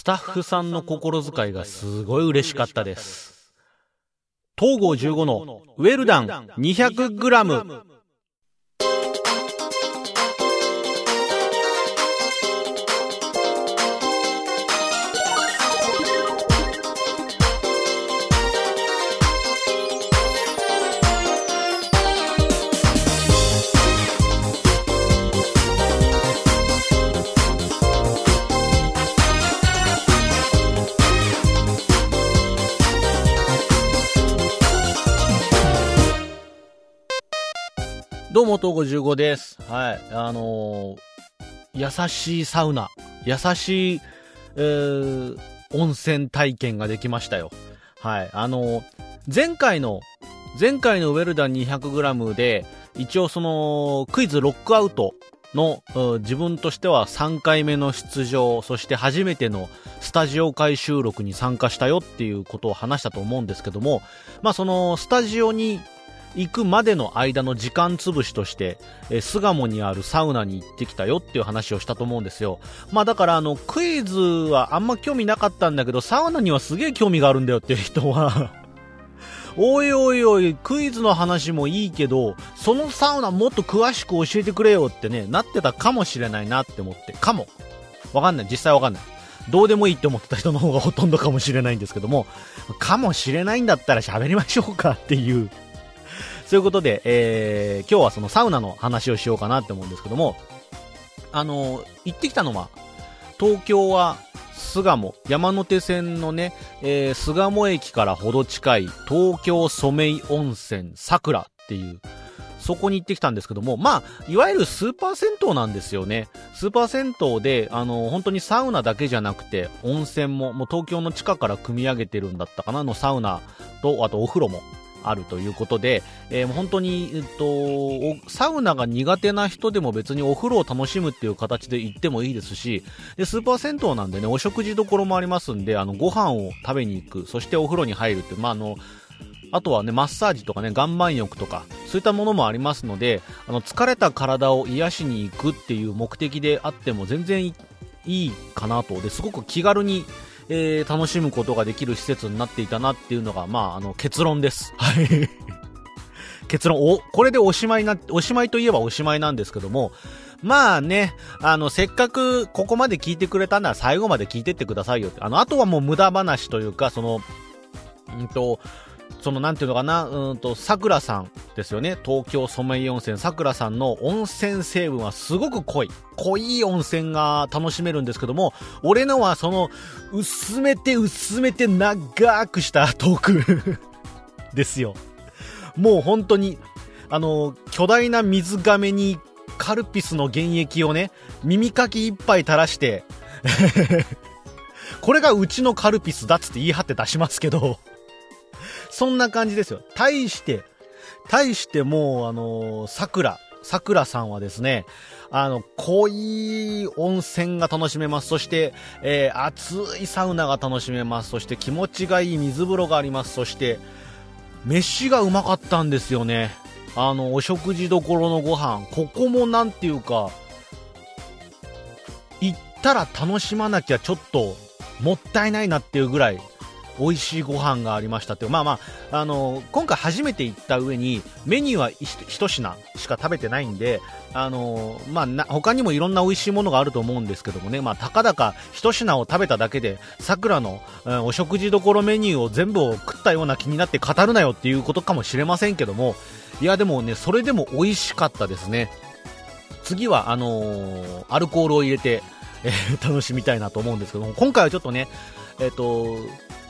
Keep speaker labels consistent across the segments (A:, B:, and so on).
A: スタッフさんの心遣いがすごい嬉しかったです。東郷15のウェルダン 200g。どうも、東郷15です。はい。あのー、優しいサウナ、優しい、えー、温泉体験ができましたよ。はい。あのー、前回の、前回のウェルダン 200g で、一応その、クイズロックアウトの、自分としては3回目の出場、そして初めてのスタジオ会収録に参加したよっていうことを話したと思うんですけども、まあそのスタジオに行くまでの間の時間潰しとして、え巣鴨にあるサウナに行ってきたよっていう話をしたと思うんですよ。まあだからあの、クイズはあんま興味なかったんだけど、サウナにはすげえ興味があるんだよっていう人は おいおいおい、クイズの話もいいけど、そのサウナもっと詳しく教えてくれよってね、なってたかもしれないなって思って。かも。わかんない。実際わかんない。どうでもいいって思ってた人の方がほとんどかもしれないんですけども、かもしれないんだったら喋りましょうかっていうそういうことで、えー、今日はそのサウナの話をしようかなって思うんですけども、あの、行ってきたのは、東京は巣鴨、山手線のね、えー、巣鴨駅からほど近い東京ソメイ温泉桜っていう、そこに行ってきたんですけども、まあ、いわゆるスーパー銭湯なんですよね。スーパー銭湯で、あの、本当にサウナだけじゃなくて、温泉も、もう東京の地下から組み上げてるんだったかなのサウナと、あとお風呂もあるということで、えー、本当に、えっと、サウナが苦手な人でも別にお風呂を楽しむっていう形で行ってもいいですし、で、スーパー銭湯なんでね、お食事どころもありますんで、あの、ご飯を食べに行く、そしてお風呂に入るって、まあ、あの、あとはね、マッサージとかね、岩盤浴とか、そういったものもありますので、あの、疲れた体を癒しに行くっていう目的であっても全然いいかなと。で、すごく気軽に、えー、楽しむことができる施設になっていたなっていうのが、まあ、あの、結論です。はい。結論、お、これでおしまいな、おしまいといえばおしまいなんですけども、まあね、あの、せっかくここまで聞いてくれたなら最後まで聞いてってくださいよって。あの、あとはもう無駄話というか、その、うんと、その、なんていうのかな、うんと、桜さんですよね。東京ソメイ温泉桜さんの温泉成分はすごく濃い。濃い温泉が楽しめるんですけども、俺のはその、薄めて薄めて長くしたトーク ですよ。もう本当に、あの、巨大な水亀にカルピスの原液をね、耳かき一杯垂らして これがうちのカルピスだっつって言い張って出しますけどそんな感じですよ。対して、対してもう、あの、桜、桜さんはですね、あの、濃い温泉が楽しめます。そして、えー、熱いサウナが楽しめます。そして気持ちがいい水風呂があります。そして、飯がうまかったんですよね。あの、お食事どころのご飯。ここもなんていうか、行ったら楽しまなきゃちょっともったいないなっていうぐらい美味しいご飯がありましたってまあまあ、あの今回初めて行った上にメニューは1品しか食べてないんで、あのまあな、他にもいろんな美味しいものがあると思うんですけどもね、まあ、たかだか1品を食べただけで、桜の、うん、お食事どころメニューを全部を食ったような気になって語るなよっていうことかもしれませんけども、いやでもね、それでも美味しかったですね。次は、あのー、アルコールを入れて、えー、楽しみたいなと思うんですけども、今回はちょっとね、えっ、ー、と、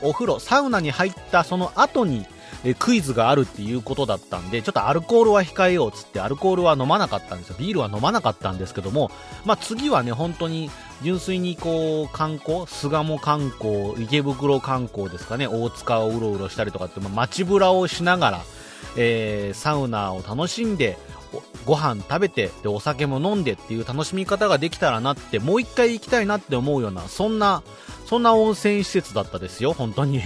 A: お風呂、サウナに入ったその後に、えクイズがあるっていうことだったんで、ちょっとアルコールは控えようっつって、アルコールは飲まなかったんですよ。ビールは飲まなかったんですけども、まあ、次はね、本当に純粋にこう、観光、巣鴨観光、池袋観光ですかね、大塚をうろうろしたりとかって、まあ、街ぶらをしながら、えー、サウナを楽しんで、ご飯食べてでお酒も飲んでっていう楽しみ方ができたらなってもう一回行きたいなって思うようなそんなそんな温泉施設だったですよ本当に。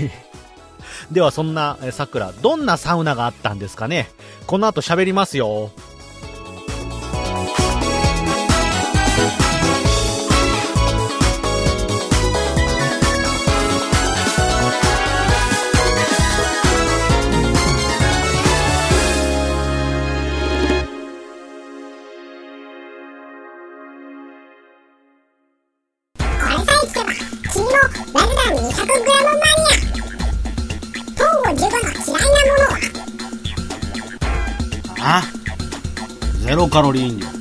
A: ではそんなさくらどんなサウナがあったんですかね。この後喋りますよ。カロリー飲料。
B: 200g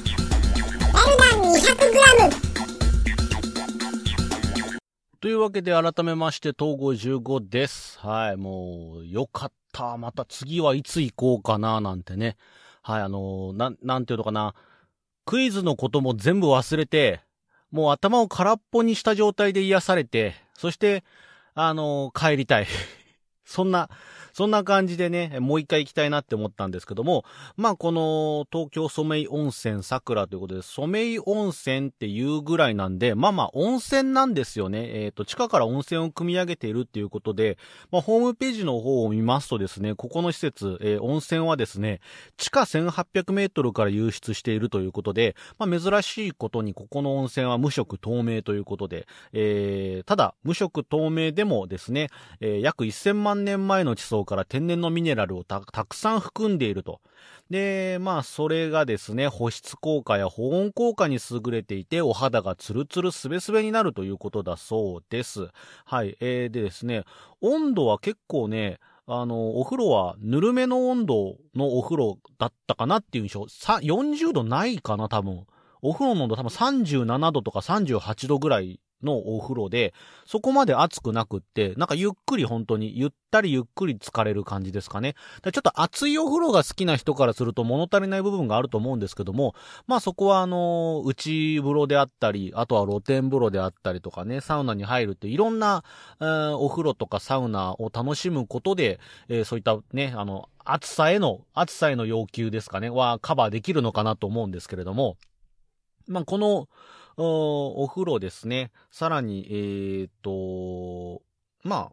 A: というわけで改めまして、東郷15です。はい、もう、よかった。また次はいつ行こうかな、なんてね。はい、あのーな、なんていうのかな。クイズのことも全部忘れて、もう頭を空っぽにした状態で癒されて、そして、あのー帰りたい。そんな、そんな感じでね、もう一回行きたいなって思ったんですけども、まあこの東京ソメイ温泉桜ということで、ソメイ温泉っていうぐらいなんで、まあまあ温泉なんですよね。えっ、と、地下から温泉を組み上げているっていうことで、まあホームページの方を見ますとですね、ここの施設、えー温泉はですね、地下1800メートルから湧出しているということで、まあ珍しいことにここの温泉は無色透明ということで、えーただ無色透明でもですね、えー約1000万年前の地層から天然のミネラルをたたくさん含んでいると。で、まあ、それがですね、保湿効果や保温効果に優れていて、お肌がツルツルスベスベになるということだそうです。はい。えー、でですね、温度は結構ね、あの、お風呂はぬるめの温度のお風呂だったかなっていう印象。さ、40度ないかな、多分。お風呂の温度多分37度とか38度ぐらいのお風呂で、そこまで暑くなくって、なんかゆっくり本当に、ゆったりゆっくり疲れる感じですかね。ちょっと熱いお風呂が好きな人からすると物足りない部分があると思うんですけども、まあそこはあの、内風呂であったり、あとは露天風呂であったりとかね、サウナに入るっていろんな、えーお風呂とかサウナを楽しむことで、えーそういったね、あの、暑さへの、暑さへの要求ですかね、はカバーできるのかなと思うんですけれども、まあこの、お風呂ですね。さらに、えーと、まあ、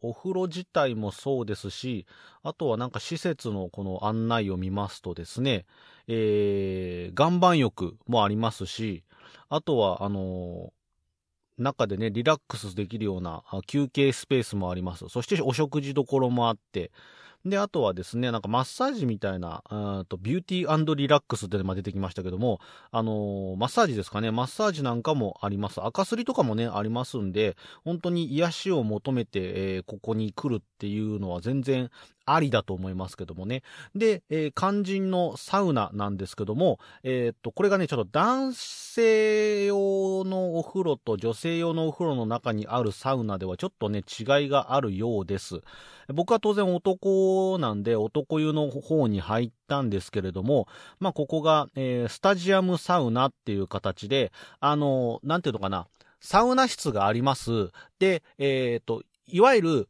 A: お風呂自体もそうですし、あとはなんか施設のこの案内を見ますとですね、えー、岩盤浴もありますし、あとは、あの中でね、リラックスできるような休憩スペースもあります。そしてお食事どころもあって、で、あとはですね、なんかマッサージみたいな、うんとビューティーリラックスって出てきましたけども、あのーマッサージですかね、マッサージなんかもあります。赤すりとかもね、ありますんで、本当に癒しを求めて、えーここに来るっていうのは全然ありだと思いますけどもね。で、えー肝心のサウナなんですけども、えーっと、これがね、ちょっと男性用のお風呂と女性用のお風呂の中にあるサウナではちょっとね、違いがあるようです。僕は当然男なんで男湯の方に入ったんですけれども、まあ、ここが、えースタジアムサウナっていう形で、あの、なんていうのかな、サウナ室があります。で、えっ、と、いわゆる、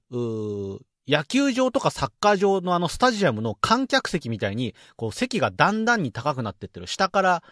A: 野球場とかサッカー場のあのスタジアムの観客席みたいに、こう席がだんだんに高くなってってる。下から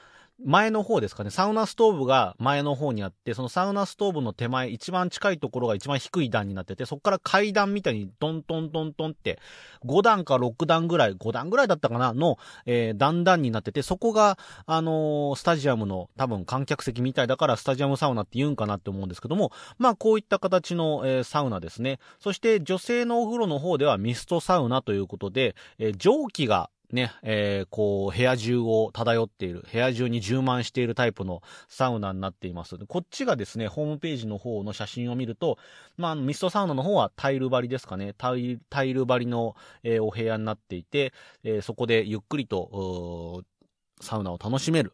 A: 前の方ですかね。サウナストーブが前の方にあって、そのサウナストーブの手前、一番近いところが一番低い段になってて、そこから階段みたいにトントントントンって、5段か6段ぐらい、5段ぐらいだったかな？の、えー段々になってて、そこが、あのースタジアムの多分観客席みたいだからスタジアムサウナって言うんかなって思うんですけども、まあこういった形の、えーサウナですね。そして女性のお風呂の方ではミストサウナということで、えー蒸気がね、えーこう、部屋中を漂っている、部屋中に充満しているタイプのサウナになっています。こっちがですね、ホームページの方の写真を見ると、まあ、ミストサウナの方はタイル張りですかね。タイル張りの、えーお部屋になっていて、えーそこでゆっくりと、サウナを楽しめる。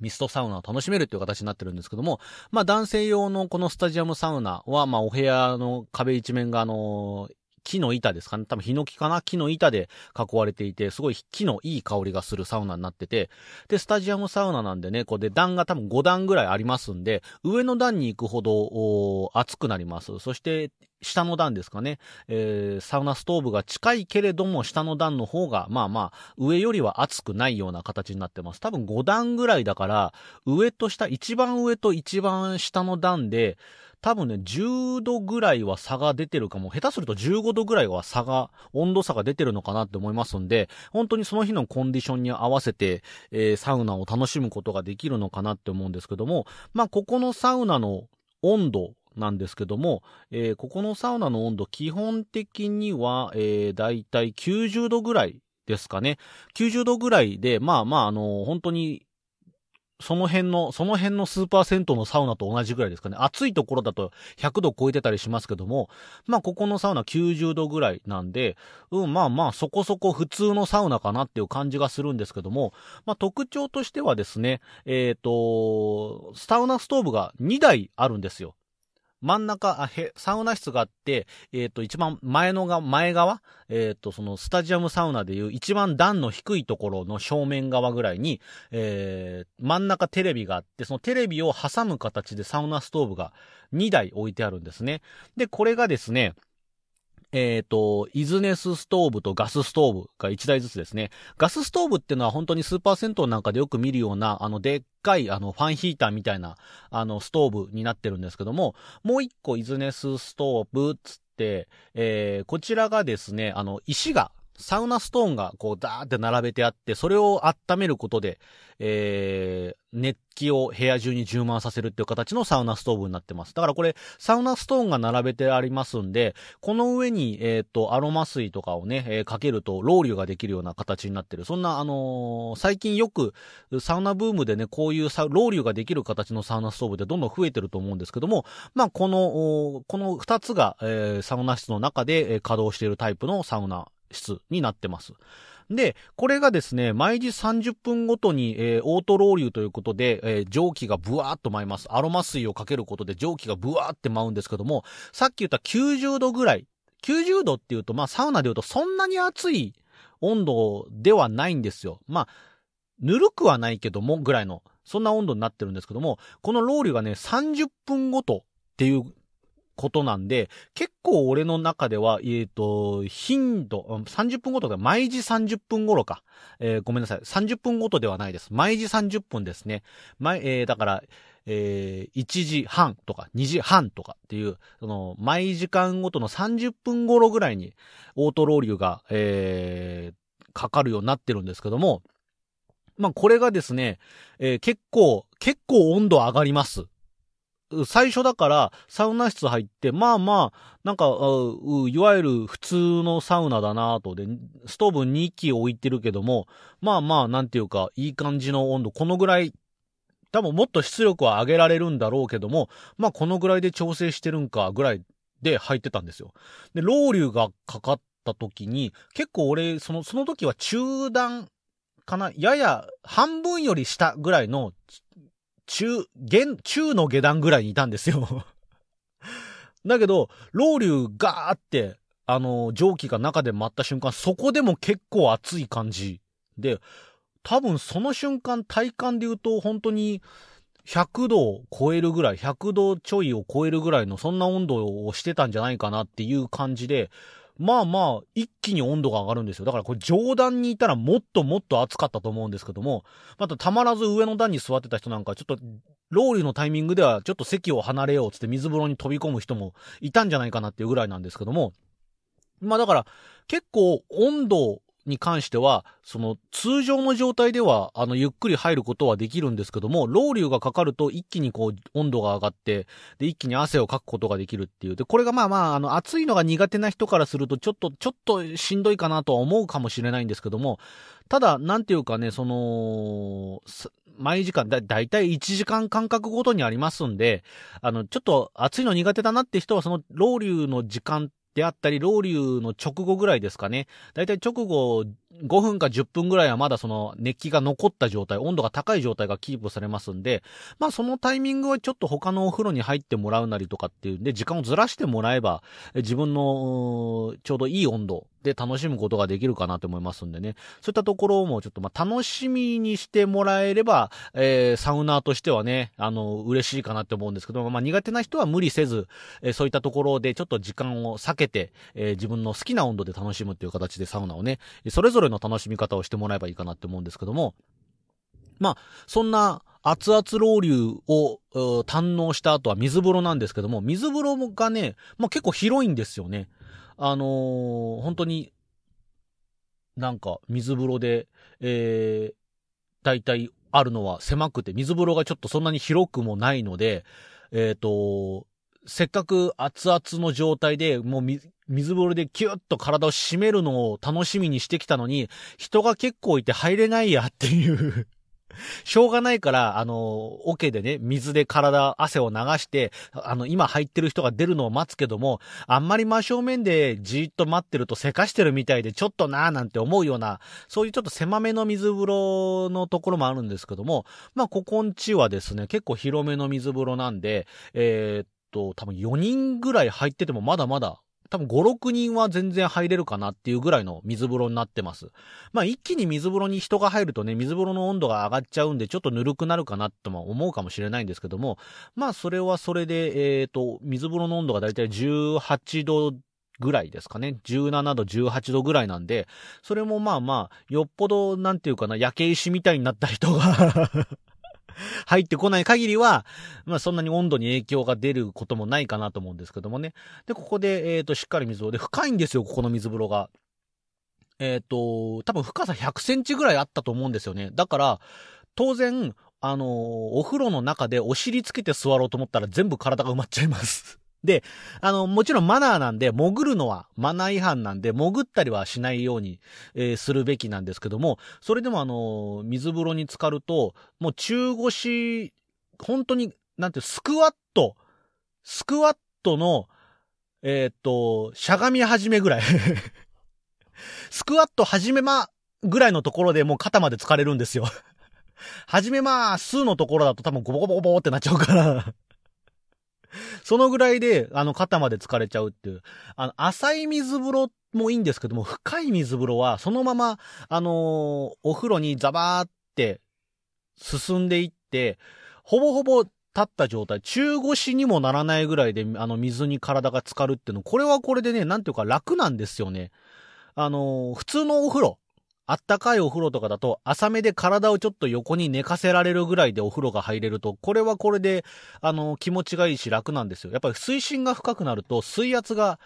A: ミストサウナを楽しめるという形になってるんですけども、まあ男性用のこのスタジアムサウナは、まあお部屋の壁一面があの木の板ですかね。多分ヒノキかな？木の板で囲われていて、すごい木のいい香りがするサウナになってて、で、スタジアムサウナなんでね、こうで段が多分5段ぐらいありますんで、上の段に行くほどおー熱くなります。そして、下の段ですかね、えーサウナストーブが近いけれども、下の段の方が、まあまあ、上よりは熱くないような形になってます。多分5段ぐらいだから、上と下、一番上と一番下の段で、多分ね、10度ぐらいは差が出てるかも。下手すると15度ぐらいは差が、温度差が出てるのかなって思いますんで、本当にその日のコンディションに合わせて、えーサウナを楽しむことができるのかなって思うんですけども、まあ、ここのサウナの温度なんですけども、えーここのサウナの温度、基本的には、えー、だいたい90度ぐらいですかね。90度ぐらいで、まあまあ、あの本当に、その辺の、その辺のスーパー銭湯のサウナと同じぐらいですかね。暑いところだと100度超えてたりしますけども、まあここのサウナ90度ぐらいなんで、うん、まあまあそこそこ普通のサウナかなっていう感じがするんですけども、まあ特徴としてはですね、えっ、と、サウナストーブが2台あるんですよ。真ん中、あへ、サウナ室があって、えっ、と、一番前のが、前側、えっ、と、そのスタジアムサウナでいう一番段の低いところの正面側ぐらいに、えー真ん中テレビがあって、そのテレビを挟む形でサウナストーブが2台置いてあるんですね。で、これがですね、えっ、と、イズネスストーブとガスストーブが1台ずつですね。ガスストーブっていうのは本当にスーパー銭湯なんかでよく見るような、あの、でっかい、あの、ファンヒーターみたいな、あの、ストーブになってるんですけども、もう1個イズネスストーブつって、えーこちらがですね、あの、石が、サウナストーンがこうダーって並べてあって、それを温めることで、えー熱気を部屋中に充満させるっていう形のサウナストーブになってます。だからこれ、サウナストーンが並べてありますんで、この上に、えっ、と、アロマ水とかをね、えーかけると、ロウリュができるような形になってる。そんな、あのー最近よく、サウナブームでね、こういうサロウリュができる形のサウナストーブってどんどん増えてると思うんですけども、まあ、この、この二つが、えーサウナ室の中で、えー稼働しているタイプのサウナ室になってます。で、これがですね、毎時30分ごとに、えーオートロウリュということで、えー蒸気がブワーっと舞います。アロマ水をかけることで蒸気がブワーって舞うんですけども、さっき言った90度ぐらい。90度っていうと、まあサウナで言うとそんなに暑い温度ではないんですよ。まあ、ぬるくはないけども、ぐらいの、そんな温度になってるんですけども、このロウリュがね、30分ごとっていうことなんで、結構俺の中では、えっ、と、頻度、30分ごとで、毎時30分頃か。えーごめんなさい。30分ごとではないです。毎時30分ですね。毎、えーだから、えー1時半とか2時半とかっていう、その、毎時間ごとの30分頃ぐらいに、オートロウリューが、えーかかるようになってるんですけども、まあ、これがですね、えー結構、結構温度上がります。最初だから、サウナ室入って、まあまあ、なんか、いわゆる普通のサウナだなと。で、ストーブ2機置いてるけども、まあまあ、なんていうか、いい感じの温度、このぐらい、多分もっと出力は上げられるんだろうけども、まあこのぐらいで調整してるんか、ぐらいで入ってたんですよ。で、ロウリュがかかった時に、結構俺、その、その時は中段かなやや半分より下ぐらいの、中、下、中の下段ぐらいにいたんですよ。だけど、ロウリュガーって、あの、蒸気が中で舞った瞬間、そこでも結構熱い感じ。で、多分その瞬間体感で言うと本当に100度を超えるぐらい、100度ちょいを超えるぐらいのそんな温度をしてたんじゃないかなっていう感じで、まあまあ、一気に温度が上がるんですよ。だからこれ上段にいたらもっともっと暑かったと思うんですけども、またたまらず上の段に座ってた人なんかちょっと、ローリュのタイミングではちょっと席を離れようつって水風呂に飛び込む人もいたんじゃないかなっていうぐらいなんですけども、まあだから結構温度に関しては、その通常の状態では、あの、ゆっくり入ることはできるんですけども、ロウリュがかかると一気にこう温度が上がって、で、一気に汗をかくことができるっていう。で、これがまあまあ、あの、暑いのが苦手な人からすると、ちょっと、ちょっとしんどいかなとは思うかもしれないんですけども、ただ、なんていうかね、その、毎時間だ、だいたい1時間間隔ごとにありますんで、あの、ちょっと暑いの苦手だなって人は、その、ロウリュの時間であったり、ロウリュの直後ぐらいですかね。だいたい直後5分か10分ぐらいはまだその熱気が残った状態、温度が高い状態がキープされますんで、まあそのタイミングはちょっと他のお風呂に入ってもらうなりとかっていうんで、時間をずらしてもらえば、自分のちょうどいい温度で楽しむことができるかなと思いますんでね。そういったところもちょっとまあ楽しみにしてもらえれば、えーサウナーとしてはね、あの、嬉しいかなって思うんですけど、まあ苦手な人は無理せず、えーそういったところでちょっと時間を避けて、えー自分の好きな温度で楽しむっていう形でサウナをね、それぞれの楽しみ方をしてもらえばいいかなって思うんですけども、まあ、そんな熱々ロウリュを堪能した後は水風呂なんですけども、水風呂がね、まあ結構広いんですよね。あのー本当に、なんか水風呂で、えー、大体あるのは狭くて、水風呂がちょっとそんなに広くもないので、えっ、と、せっかく熱々の状態で、もう水風呂でキュッと体を締めるのを楽しみにしてきたのに、人が結構いて入れないやっていう。しょうがないから、あの、桶でね、水で体、汗を流して、あの、今入ってる人が出るのを待つけども、あんまり真正面でじーっと待ってるとせかしてるみたいで、ちょっとなーなんて思うような、そういうちょっと狭めの水風呂のところもあるんですけども、まあ、ここんちはですね、結構広めの水風呂なんで、えーっと、多分4人ぐらい入っててもまだまだ、多分5、6人は全然入れるかなっていうぐらいの水風呂になってます。まあ一気に水風呂に人が入るとね、水風呂の温度が上がっちゃうんで、ちょっとぬるくなるかなとも思うかもしれないんですけども、まあそれはそれで、えっ、と、水風呂の温度がだいたい18度ぐらいですかね。17度、18度ぐらいなんで、それもまあまあ、よっぽど、なんていうかな、焼け石みたいになった人が 入ってこない限りは、まあそんなに温度に影響が出ることもないかなと思うんですけどもね。で、ここで、えっ、と、しっかり水を。で、深いんですよ、ここの水風呂が。えっ、と、多分深さ100センチぐらいあったと思うんですよね。だから、当然、あのーお風呂の中でお尻つけて座ろうと思ったら全部体が埋まっちゃいます。で、あの、もちろんマナーなんで、潜るのはマナー違反なんで、潜ったりはしないように、えーするべきなんですけども、それでもあの水風呂に浸かると、もう中腰、本当に、なんて、スクワット、スクワットの、えーっと、しゃがみ始めぐらい。スクワット始めま、ぐらいのところでもう肩まで疲れるんですよ。始めまーすのところだと多分ゴボゴボゴボってなっちゃうから。そのぐらいで、あの、肩まで疲れちゃうっていう。あの、浅い水風呂もいいんですけども、深い水風呂は、そのまま、あのーお風呂にザバーって進んでいって、ほぼほぼ立った状態、中腰にもならないぐらいで、あの、水に体が浸かるっていうの、これはこれでね、なんていうか楽なんですよね。あのー普通のお風呂、あったかいお風呂とかだと、浅めで体をちょっと横に寝かせられるぐらいでお風呂が入れると、これはこれで、あの、気持ちがいいし楽なんですよ。やっぱり水深が深くなると、水圧が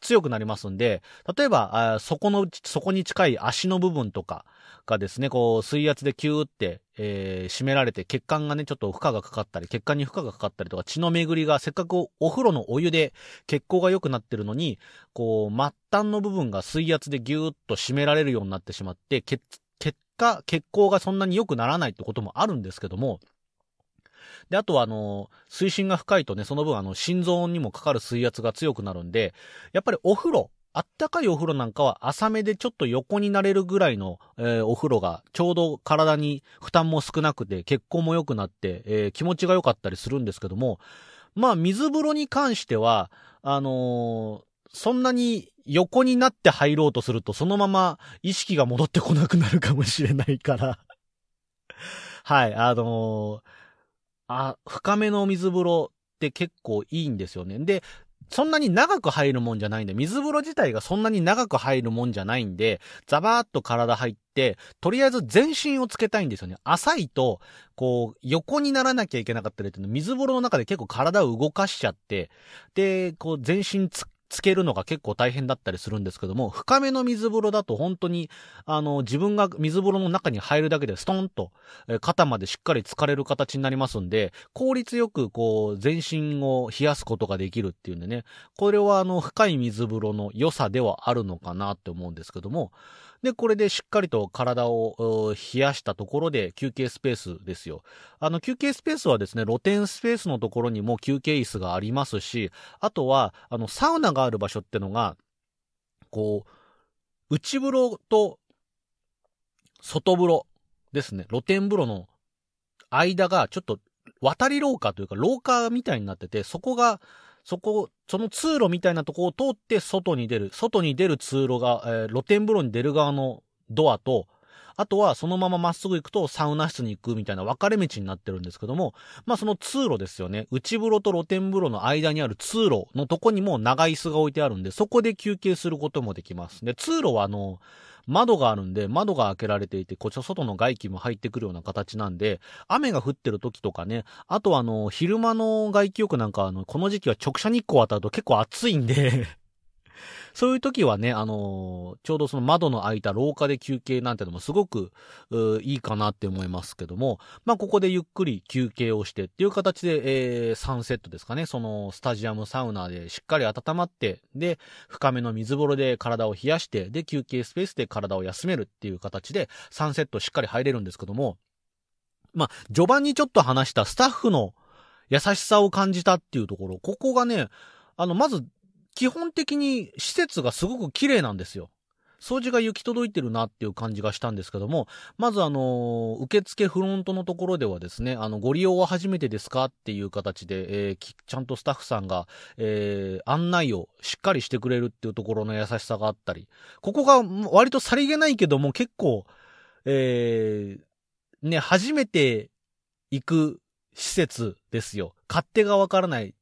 A: 強くなりますんで、例えば、あそこの、そこに近い足の部分とかがですね、こう、水圧でキューって、えー締められて、血管がね、ちょっと負荷がかかったり、血管に負荷がかかったりとか、血の巡りが、せっかくお風呂のお湯で血行が良くなってるのに、こう、末端の部分が水圧でギューッと締められるようになってしまって、血、結果、血行がそんなに良くならないってこともあるんですけども、で、あとは、あの、水深が深いとね、その分、あの、心臓にもかかる水圧が強くなるんで、やっぱりお風呂、あったかいお風呂なんかは浅めでちょっと横になれるぐらいの、えーお風呂がちょうど体に負担も少なくて血行も良くなって、えー気持ちが良かったりするんですけども、まあ水風呂に関しては、あのーそんなに横になって入ろうとするとそのまま意識が戻ってこなくなるかもしれないから。はい、あのあ、深めの水風呂って結構いいんですよね。で、そんなに長く入るもんじゃないんで、水風呂自体がそんなに長く入るもんじゃないんで、ザバーっと体入って、とりあえず全身をつけたいんですよね。浅いと、こう、横にならなきゃいけなかったりっていうの、水風呂の中で結構体を動かしちゃって、で、こう、全身つ、つけるのが結構大変だったりするんですけども、深めの水風呂だと本当に、あの、自分が水風呂の中に入るだけでストンと、え肩までしっかり浸かれる形になりますんで、効率よくこう、全身を冷やすことができるっていうんでね、これはあの、深い水風呂の良さではあるのかなって思うんですけども、で、これでしっかりと体を冷やしたところで休憩スペースですよ。あの、休憩スペースはですね、露天スペースのところにも休憩椅子がありますし、あとは、あの、サウナがある場所ってのが、こう、内風呂と外風呂ですね、露天風呂の間がちょっと渡り廊下というか廊下みたいになってて、そこが、そこ、その通路みたいなとこを通って外に出る、外に出る通路が、えー露天風呂に出る側のドアと、あとはそのまままっすぐ行くとサウナ室に行くみたいな分かれ道になってるんですけども、まあその通路ですよね。内風呂と露天風呂の間にある通路のとこにも長椅子が置いてあるんで、そこで休憩することもできます。で、通路はあの、窓があるんで、窓が開けられていて、こっちの外の外気も入ってくるような形なんで、雨が降ってる時とかね、あとあの、昼間の外気浴なんかあの、この時期は直射日光当たると結構暑いんで、そういう時はね、あのちょうどその窓の開いた廊下で休憩なんてのもすごく、いいかなって思いますけども、まあ、ここでゆっくり休憩をしてっていう形で、えー、3セットですかね、そのスタジアムサウナでしっかり温まって、で、深めの水風呂で体を冷やして、で、休憩スペースで体を休めるっていう形で3セットしっかり入れるんですけども、まあ、序盤にちょっと話したスタッフの優しさを感じたっていうところ、ここがね、あの、まず、基本的に施設がすごく綺麗なんですよ。掃除が行き届いてるなっていう感じがしたんですけども、まずあの、受付フロントのところではですね、あの、ご利用は初めてですかっていう形で、えー、ちゃんとスタッフさんが、えー、案内をしっかりしてくれるっていうところの優しさがあったり、ここが割とさりげないけども結構、えー、ね、初めて行く施設ですよ。勝手がわからない。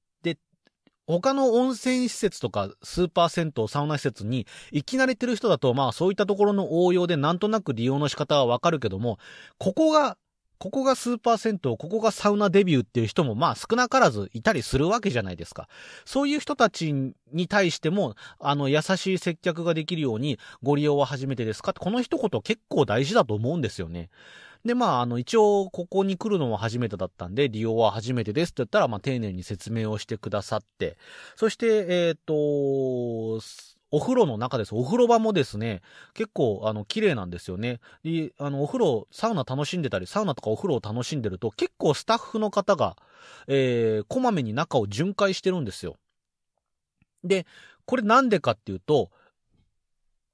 A: 他の温泉施設とかスーパー銭湯、サウナ施設に行き慣れてる人だと、まあそういったところの応用でなんとなく利用の仕方はわかるけども、ここが、ここがスーパー銭湯、ここがサウナデビューっていう人もまあ少なからずいたりするわけじゃないですか。そういう人たちに対しても、あの優しい接客ができるようにご利用は初めてですか？この一言結構大事だと思うんですよね。で、まあ、あの、一応、ここに来るのは初めてだったんで、利用は初めてですって言ったら、まあ、丁寧に説明をしてくださって、そして、えっ、ー、と、お風呂の中です。お風呂場もですね、結構、あの、綺麗なんですよね。で、あの、お風呂、サウナ楽しんでたり、サウナとかお風呂を楽しんでると、結構スタッフの方が、えー、こまめに中を巡回してるんですよ。で、これなんでかっていうと、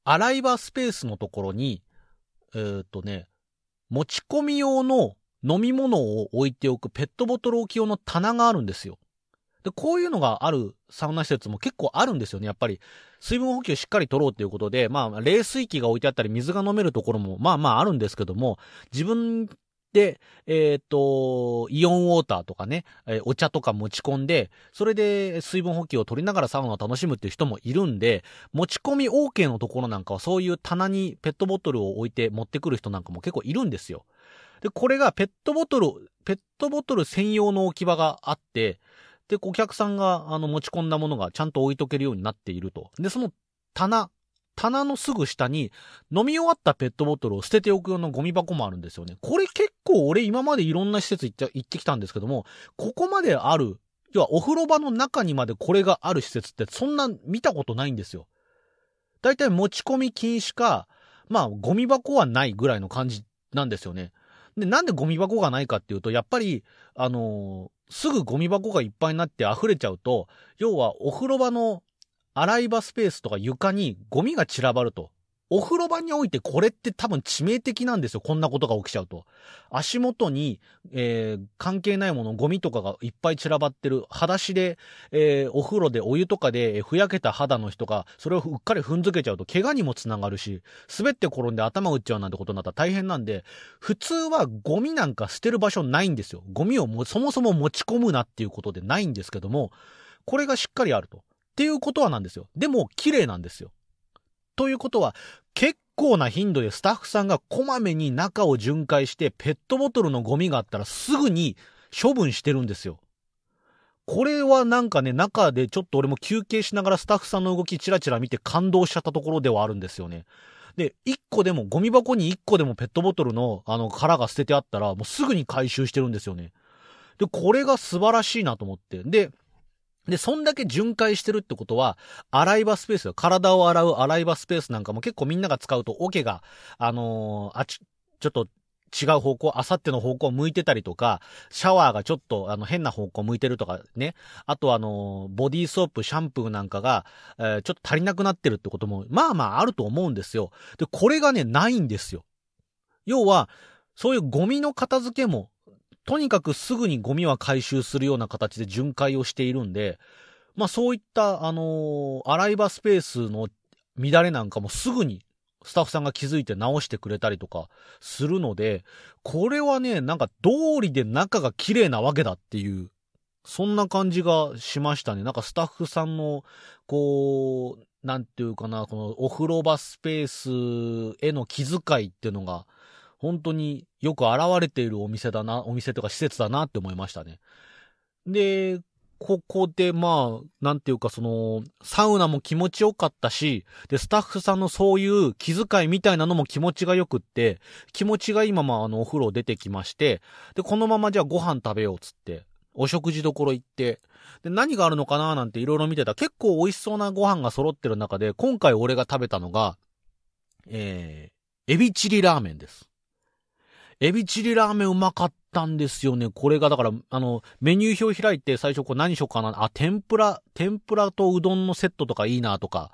A: 洗い場スペースのところに、えっ、とね、持ち込み用の飲み物を置いておくペットボトル置き用の棚があるんですよ。で、こういうのがあるサウナ施設も結構あるんですよね、やっぱり。水分補給しっかり取ろうということで、まあ、冷水器が置いてあったり、水が飲めるところも、まあまああるんですけども、自分で、えっ、ー、と、イオンウォーターとかね、え、お茶とか持ち込んで、それで水分補給を取りながらサウナを楽しむっていう人もいるんで、持ち込み OK のところなんかはそういう棚にペットボトルを置いて持ってくる人なんかも結構いるんですよ。で、これがペットボトル、ペットボトル専用の置き場があって、で、お客さんがあの持ち込んだものがちゃんと置いとけるようになっていると。で、その棚棚のすぐ下に飲み終わったペットボトルを捨てておく用のゴミ箱もあるんですよね。これ結構俺今までいろんな施設行って行ってきたんですけども、ここまである、要はお風呂場の中にまでこれがある施設ってそんな見たことないんですよ。だいたい持ち込み禁止か、まあゴミ箱はないぐらいの感じなんですよね。で、なんでゴミ箱がないかっていうと、やっぱり、あのー、すぐゴミ箱がいっぱいになって溢れちゃうと、要はお風呂場の洗い場スペースとか床にゴミが散らばると。お風呂場においてこれって多分致命的なんですよ。こんなことが起きちゃうと。足元に、えー、関係ないもの、ゴミとかがいっぱい散らばってる。裸足で、えー、お風呂でお湯とかでふやけた肌の人が、それをうっかり踏んづけちゃうと怪我にもつながるし、滑って転んで頭打っちゃうなんてことになったら大変なんで、普通はゴミなんか捨てる場所ないんですよ。ゴミをもそもそも持ち込むなっていうことでないんですけども、これがしっかりあると。っていうことはなんですよ。でも、綺麗なんですよ。ということは、結構な頻度でスタッフさんがこまめに中を巡回して、ペットボトルのゴミがあったらすぐに処分してるんですよ。これはなんかね、中でちょっと俺も休憩しながらスタッフさんの動きチラチラ見て感動しちゃったところではあるんですよね。で、一個でも、ゴミ箱に一個でもペットボトルのあの殻が捨ててあったら、もうすぐに回収してるんですよね。で、これが素晴らしいなと思って。で、で、そんだけ巡回してるってことは、洗い場スペースよ、体を洗う洗い場スペースなんかも結構みんなが使うと、桶が、あのー、あち、ちょっと違う方向、あさっての方向向いてたりとか、シャワーがちょっとあの変な方向向いてるとかね。あとあの、ボディーソープ、シャンプーなんかが、えー、ちょっと足りなくなってるってことも、まあまああると思うんですよ。で、これがね、ないんですよ。要は、そういうゴミの片付けも、とにかくすぐにゴミは回収するような形で巡回をしているんで、まあそういった、あのー、洗い場スペースの乱れなんかもすぐにスタッフさんが気づいて直してくれたりとかするので、これはね、なんか通りで中が綺麗なわけだっていう、そんな感じがしましたね。なんかスタッフさんの、こう、なんていうかな、このお風呂場スペースへの気遣いっていうのが、本当によく現れているお店だな、お店とか施設だなって思いましたね。で、ここでまあ、なんていうかその、サウナも気持ちよかったし、で、スタッフさんのそういう気遣いみたいなのも気持ちがよくって、気持ちがいいままあのお風呂出てきまして、で、このままじゃあご飯食べようっつって、お食事どころ行って、で、何があるのかななんていろいろ見てた結構美味しそうなご飯が揃ってる中で、今回俺が食べたのが、えー、エビチリラーメンです。エビチリラーメンうまかったんですよね。これが、だから、あの、メニュー表開いて最初こう何しようかな。あ、天ぷら、天ぷらとうどんのセットとかいいなとか、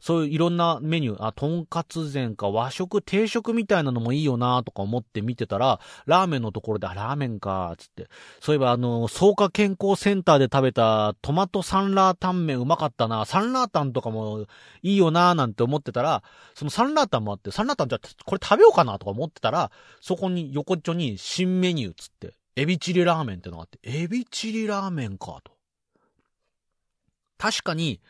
A: そういういろんなメニュー、あ、とんかつ膳か和食、定食みたいなのもいいよなとか思って見てたら、ラーメンのところで、あ、ラーメンか、つって。そういえばあの、草加健康センターで食べたトマトサンラータンメンうまかったな、サンラータンとかもいいよななんて思ってたら、そのサンラータンもあって、サンラータンじゃこれ食べようかなとか思ってたら、そこに横っちょに新メニューつって、エビチリラーメンってのがあって、エビチリラーメンかと。確かに、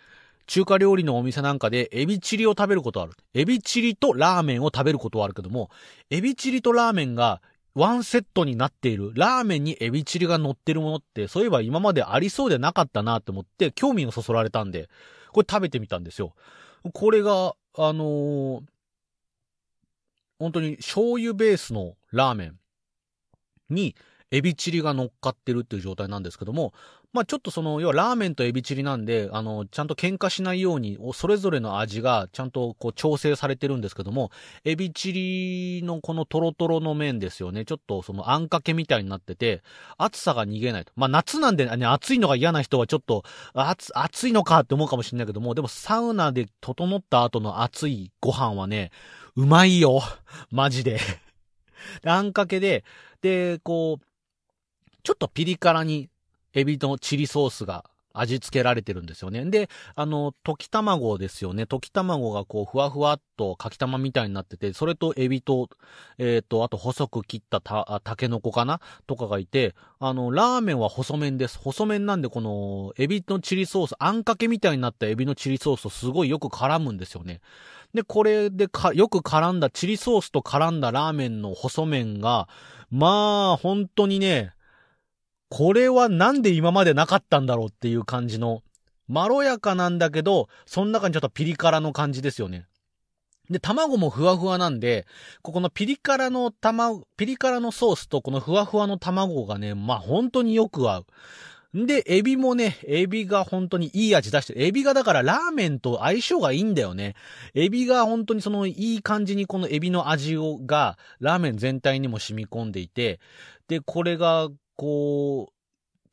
A: 中華料理のお店なんかでエビチリを食べることある。エビチリとラーメンを食べることはあるけども、エビチリとラーメンがワンセットになっている、ラーメンにエビチリが乗ってるものって、そういえば今までありそうでなかったなって思って、興味をそそられたんで、これ食べてみたんですよ。これが、あのー、本当に醤油ベースのラーメンに、エビチリが乗っかってるっていう状態なんですけども、まあちょっとその、要はラーメンとエビチリなんで、あの、ちゃんと喧嘩しないように、それぞれの味がちゃんとこう調整されてるんですけども、エビチリのこのトロトロの麺ですよね。ちょっとそのあんかけみたいになってて、暑さが逃げないと。まあ夏なんでね、暑いのが嫌な人はちょっと、暑、暑いのかって思うかもしれないけども、でもサウナで整った後の熱いご飯はね、うまいよ。マジで。あんかけで、で、こう、ちょっとピリ辛にエビのチリソースが味付けられてるんですよね。で、あの、溶き卵ですよね。溶き卵がこう、ふわふわっとかき玉みたいになってて、それとエビと、えっ、ー、と、あと細く切ったた、タケノコかな？とかがいて、あの、ラーメンは細麺です。細麺なんで、この、エビのチリソース、あんかけみたいになったエビのチリソースとすごいよく絡むんですよね。で、これでか、よく絡んだ、チリソースと絡んだラーメンの細麺が、まあ、本当にね、これはなんで今までなかったんだろうっていう感じの、まろやかなんだけど、その中にちょっとピリ辛の感じですよね。で、卵もふわふわなんで、ここのピリ辛の卵、ピリ辛のソースとこのふわふわの卵がね、まあ本当によく合う。で、エビもね、エビが本当にいい味出してる。エビがだからラーメンと相性がいいんだよね。エビが本当にそのいい感じにこのエビの味をがラーメン全体にも染み込んでいて、で、これがこう、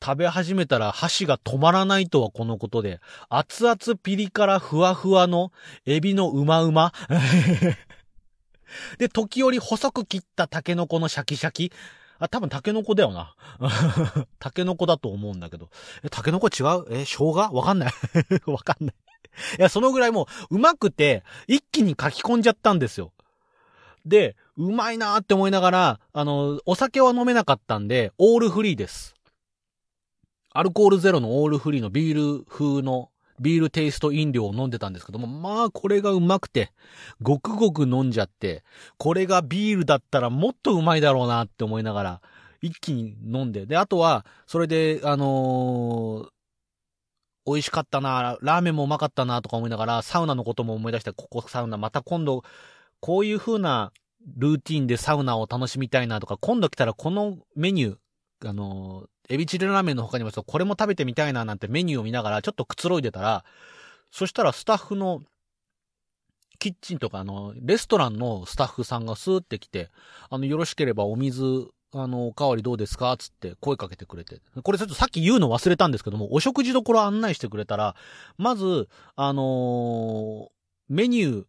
A: 食べ始めたら箸が止まらないとはこのことで、熱々ピリ辛ふわふわのエビのうまうま。で、時折細く切ったタケノコのシャキシャキ。あ、多分タケノコだよな。タケノコだと思うんだけど。え、タケノコ違う？え、生姜？わかんない わかんない。いや、そのぐらいもう、うまくて、一気に書き込んじゃったんですよ。で、うまいなーって思いながら、あの、お酒は飲めなかったんで、オールフリーです。アルコールゼロのオールフリーのビール風のビールテイスト飲料を飲んでたんですけども、まあこれがうまくて、ごくごく飲んじゃって、これがビールだったらもっとうまいだろうなって思いながら、一気に飲んで、で、あとは、それで、あのー、美味しかったな、ラーメンもうまかったなとか思いながら、サウナのことも思い出して、ここサウナ、また今度、こういう風なルーティンでサウナを楽しみたいなとか、今度来たらこのメニュー、あの、エビチリラーメンの他にもこれも食べてみたいななんてメニューを見ながらちょっとくつろいでたら、そしたらスタッフのキッチンとかあの、レストランのスタッフさんがスーって来て、あの、よろしければお水、あの、おかわりどうですか？つって声かけてくれて。これちょっとさっき言うの忘れたんですけども、お食事どころ案内してくれたら、まず、あのー、メニュー、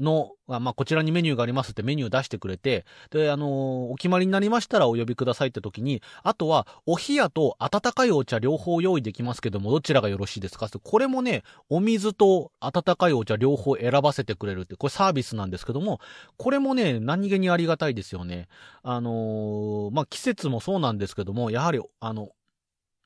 A: の、まあ、こちらにメニューがありますってメニュー出してくれて、で、あのー、お決まりになりましたらお呼びくださいって時に、あとは、お冷やと温かいお茶両方用意できますけども、どちらがよろしいですか？って、これもね、お水と温かいお茶両方選ばせてくれるって、これサービスなんですけども、これもね、何気にありがたいですよね。あのー、まあ、季節もそうなんですけども、やはり、あの、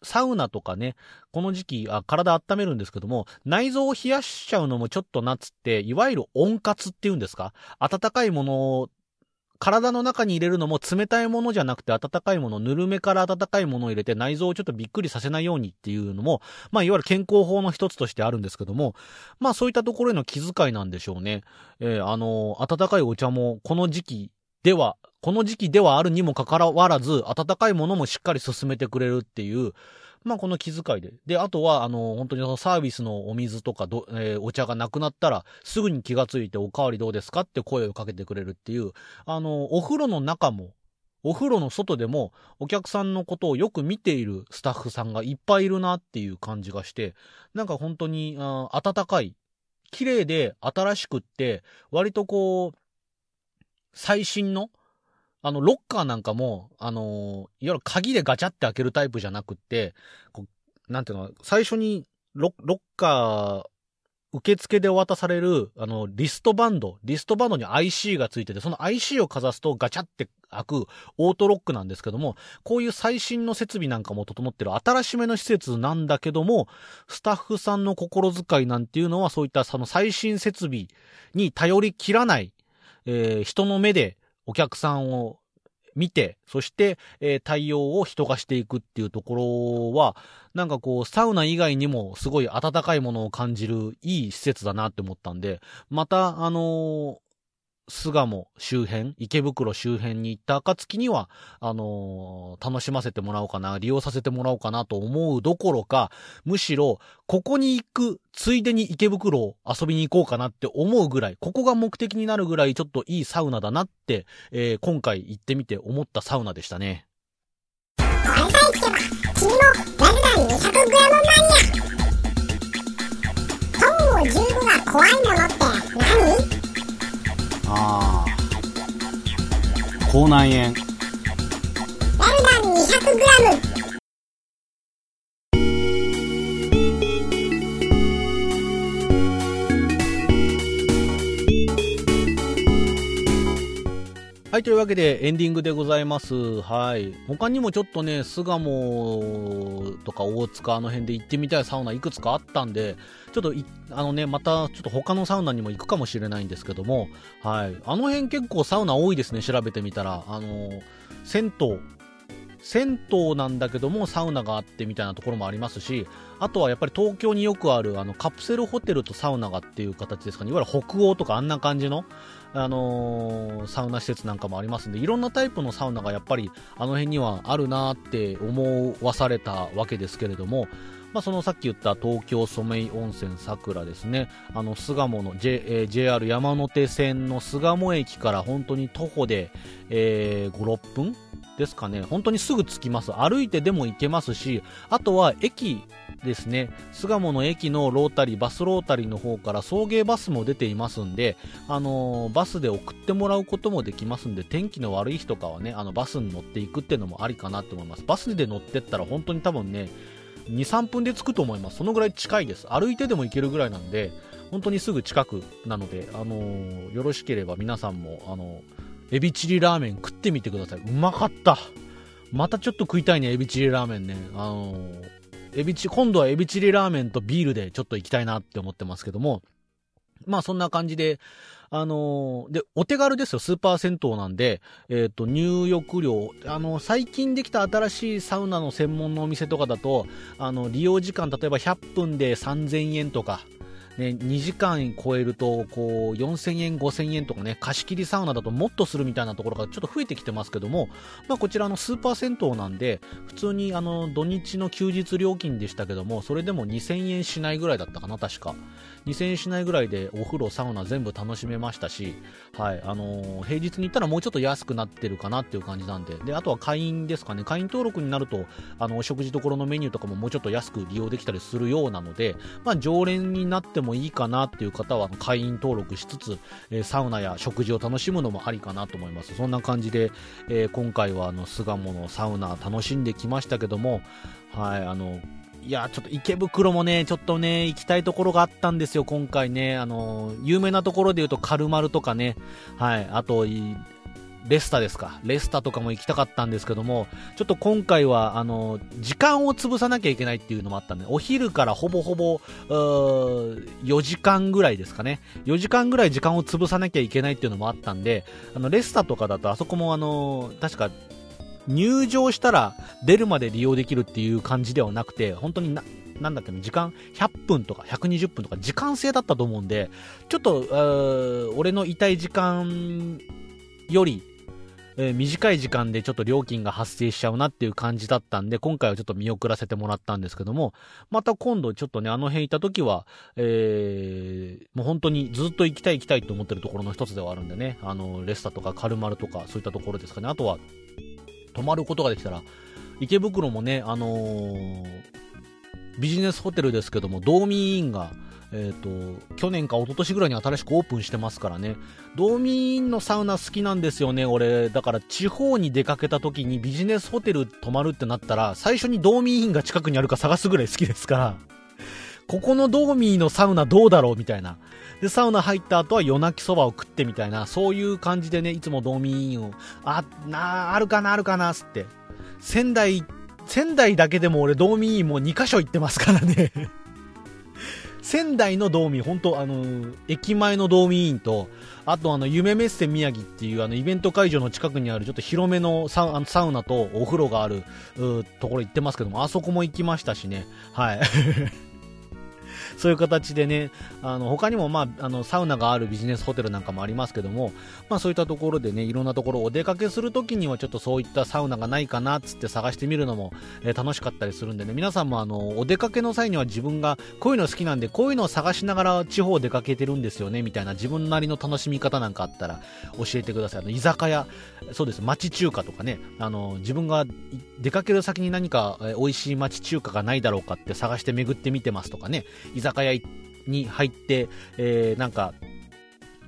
A: サウナとかね、この時期、あ、体温めるんですけども、内臓を冷やしちゃうのもちょっと夏って、いわゆる温活っていうんですか？温かいものを、体の中に入れるのも冷たいものじゃなくて温かいもの、ぬるめから温かいものを入れて内臓をちょっとびっくりさせないようにっていうのも、まあいわゆる健康法の一つとしてあるんですけども、まあそういったところへの気遣いなんでしょうね。えー、あの、温かいお茶もこの時期ではこの時期ではあるにもかかわらず、温かいものもしっかり進めてくれるっていう、まあこの気遣いで。で、あとは、あの、本当にそのサービスのお水とかど、えー、お茶がなくなったら、すぐに気がついておかわりどうですか？って声をかけてくれるっていう、あの、お風呂の中も、お風呂の外でもお客さんのことをよく見ているスタッフさんがいっぱいいるなっていう感じがして、なんか本当にあ温かい、綺麗で新しくって、割とこう、最新の、あの、ロッカーなんかも、あのー、いわゆる鍵でガチャって開けるタイプじゃなくって、こう、なんていうの、最初にロロッカー、受付で渡される、あの、リストバンド、リストバンドに IC がついてて、その IC をかざすとガチャって開くオートロックなんですけども、こういう最新の設備なんかも整ってる新しめの施設なんだけども、スタッフさんの心遣いなんていうのはそういったその最新設備に頼りきらない、えー、人の目でお客さんを見て、そして、えー、対応を人がしていくっていうところは、なんかこう、サウナ以外にもすごい温かいものを感じるいい施設だなって思ったんで、また、あの、巣鴨周辺、池袋周辺に行った暁には、あのー、楽しませてもらおうかな、利用させてもらおうかなと思うどころか、むしろ、ここに行く、ついでに池袋を遊びに行こうかなって思うぐらい、ここが目的になるぐらいちょっといいサウナだなって、えー、今回行ってみて思ったサウナでしたね。これさえ聞けば、君もラルダン 200g マニアトンを15が怖いものって何？ああ口内炎。ダルダン 200g はい、というわけでエンディングでございます。はい。他にもちょっとね、巣鴨とか大塚あの辺で行ってみたいサウナいくつかあったんで、ちょっとあのね、またちょっと他のサウナにも行くかもしれないんですけども、はい。あの辺結構サウナ多いですね、調べてみたら。あの、銭湯、銭湯なんだけどもサウナがあってみたいなところもありますし、あとはやっぱり東京によくあるあのカプセルホテルとサウナがっていう形ですかね、いわゆる北欧とかあんな感じの、あのー、サウナ施設なんかもありますんで、いろんなタイプのサウナがやっぱりあの辺にはあるなって思わされたわけですけれども、まあ、そのさっき言った東京ソメイ温泉桜ですね、あの巣鴨の、J えー、JR 山手線の巣鴨駅から本当に徒歩で、えー、5、6分ですかね、本当にすぐ着きます。歩いてでも行けますし、あとは駅ですね、巣鴨の駅のロータリー、バスロータリーの方から送迎バスも出ていますんで、あのー、バスで送ってもらうこともできますんで、天気の悪い日とかはね、あの、バスに乗っていくっていうのもありかなと思います。バスで乗ってったら本当に多分ね、2、3分で着くと思います。そのぐらい近いです。歩いてでも行けるぐらいなんで、本当にすぐ近くなので、あのー、よろしければ皆さんも、あのー、エビチリラーメン食ってみてください。うまかった。またちょっと食いたいね、エビチリラーメンね。あのーエビチ、今度はエビチリラーメンとビールでちょっと行きたいなって思ってますけども、まあそんな感じで、あのー、で、お手軽ですよ、スーパー銭湯なんで、えっ、ー、と、入浴料、あのー、最近できた新しいサウナの専門のお店とかだと、あの、利用時間、例えば100分で3000円とか、ね、2時間超えると、こう、4000円、5000円とかね、貸し切りサウナだともっとするみたいなところがちょっと増えてきてますけども、まあ、こちらのスーパー銭湯なんで、普通にあの、土日の休日料金でしたけども、それでも2000円しないぐらいだったかな、確か。2000円しないぐらいでお風呂、サウナ全部楽しめましたし、はい、あのー、平日に行ったらもうちょっと安くなってるかなっていう感じなんで、で、あとは会員ですかね、会員登録になると、あの、お食事処のメニューとかももうちょっと安く利用できたりするようなので、まあ、常連になってもいいかなっていう方は、会員登録しつつ、えー、サウナや食事を楽しむのもありかなと思います。そんな感じで、えー、今回はあの、巣鴨のサウナ楽しんできましたけども、はい、あの、いや、ちょっと池袋もね、ちょっとね、行きたいところがあったんですよ、今回ね。あの、有名なところで言うと、カルマルとかね、はい、あと、レスタですか。レスタとかも行きたかったんですけども、ちょっと今回は、あの、時間を潰さなきゃいけないっていうのもあったんで、お昼からほぼほぼ、4時間ぐらいですかね。4時間ぐらい時間を潰さなきゃいけないっていうのもあったんで、あの、レスタとかだと、あそこもあの、確か、入場したら出るまで利用できるっていう感じではなくて、本当にな、なんだっけな、時間100分とか120分とか時間制だったと思うんで、ちょっと、俺のいたい時間より、えー、短い時間でちょっと料金が発生しちゃうなっていう感じだったんで、今回はちょっと見送らせてもらったんですけども、また今度ちょっとね、あの辺行った時は、えー、もう本当にずっと行きたい行きたいと思ってるところの一つではあるんでね、あの、レスタとかカルマルとかそういったところですかね。あとは、泊まることができたら、池袋もね、あのービジネスホテルですけども、ドーミーインが、えっ、と、去年か一昨年ぐらいに新しくオープンしてますからね。ドーミーインのサウナ好きなんですよね、俺。だから地方に出かけた時にビジネスホテル泊まるってなったら、最初にドーミーインが近くにあるか探すぐらい好きですから。ここのドーミーのサウナどうだろうみたいな。で、サウナ入った後は夜泣きそばを食ってみたいな、そういう感じでね、いつもドーミーインを、あ、なあ、るかな、あるかな、つって。仙台、仙台だけでも俺ドーミーインもう2箇所行ってますからね。仙台のドーミー、本当あの駅前のドーミーインと、あとあの、夢メッセ宮城っていうあの、イベント会場の近くにあるちょっと広めのサウあのサウナとお風呂がある、ところ行ってますけども、あそこも行きましたしね。はい。そういう形でね、あの他にも、まあ、あのサウナがあるビジネスホテルなんかもありますけども、まあ、そういったところでね、いろんなところお出かけするときにはちょっとそういったサウナがないかなっつって探してみるのも、えー楽しかったりするんでね、皆さんもあのお出かけの際には自分がこういうの好きなんで、こういうのを探しながら地方を出かけてるんですよね、みたいな自分なりの楽しみ方なんかあったら教えてください。あの居酒屋、そうです、町中華とかね、あの自分が出かける先に何か、えー美味しい町中華がないだろうかって探して巡ってみてますとかね、居酒酒屋に入って、えーなんか、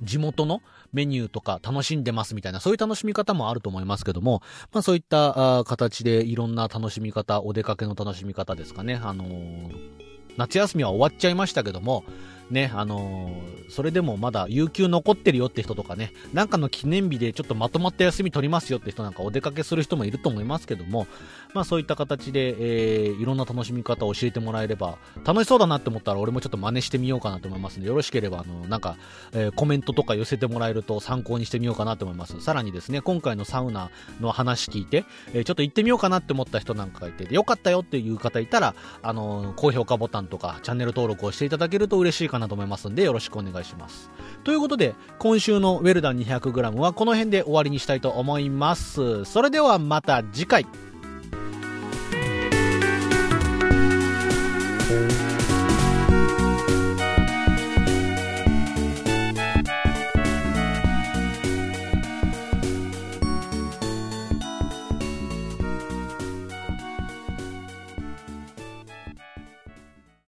A: 地元のメニューとか楽しんでますみたいな、そういう楽しみ方もあると思いますけども、まあそういった形でいろんな楽しみ方、お出かけの楽しみ方ですかね。あのー夏休みは終わっちゃいましたけども、ね、あのーそれでもまだ有給残ってるよって人とかね、なんかの記念日でちょっとまとまった休み取りますよって人なんかお出かけする人もいると思いますけども、まあそういった形で、えーいろんな楽しみ方を教えてもらえれば、楽しそうだなって思ったら俺もちょっと真似してみようかなと思いますので、よろしければ、あの、なんか、えーコメントとか寄せてもらえると参考にしてみようかなと思います。さらにですね、今回のサウナの話聞いて、えーちょっと行ってみようかなって思った人なんかがいて、よかったよっていう方いたら、あの高評価ボタンとかチャンネル登録をしていただけると嬉しいかなかなと思いますんで、よろしくお願いします。ということで、今週のウェルダン 200g はこの辺で終わりにしたいと思います。それではまた次回。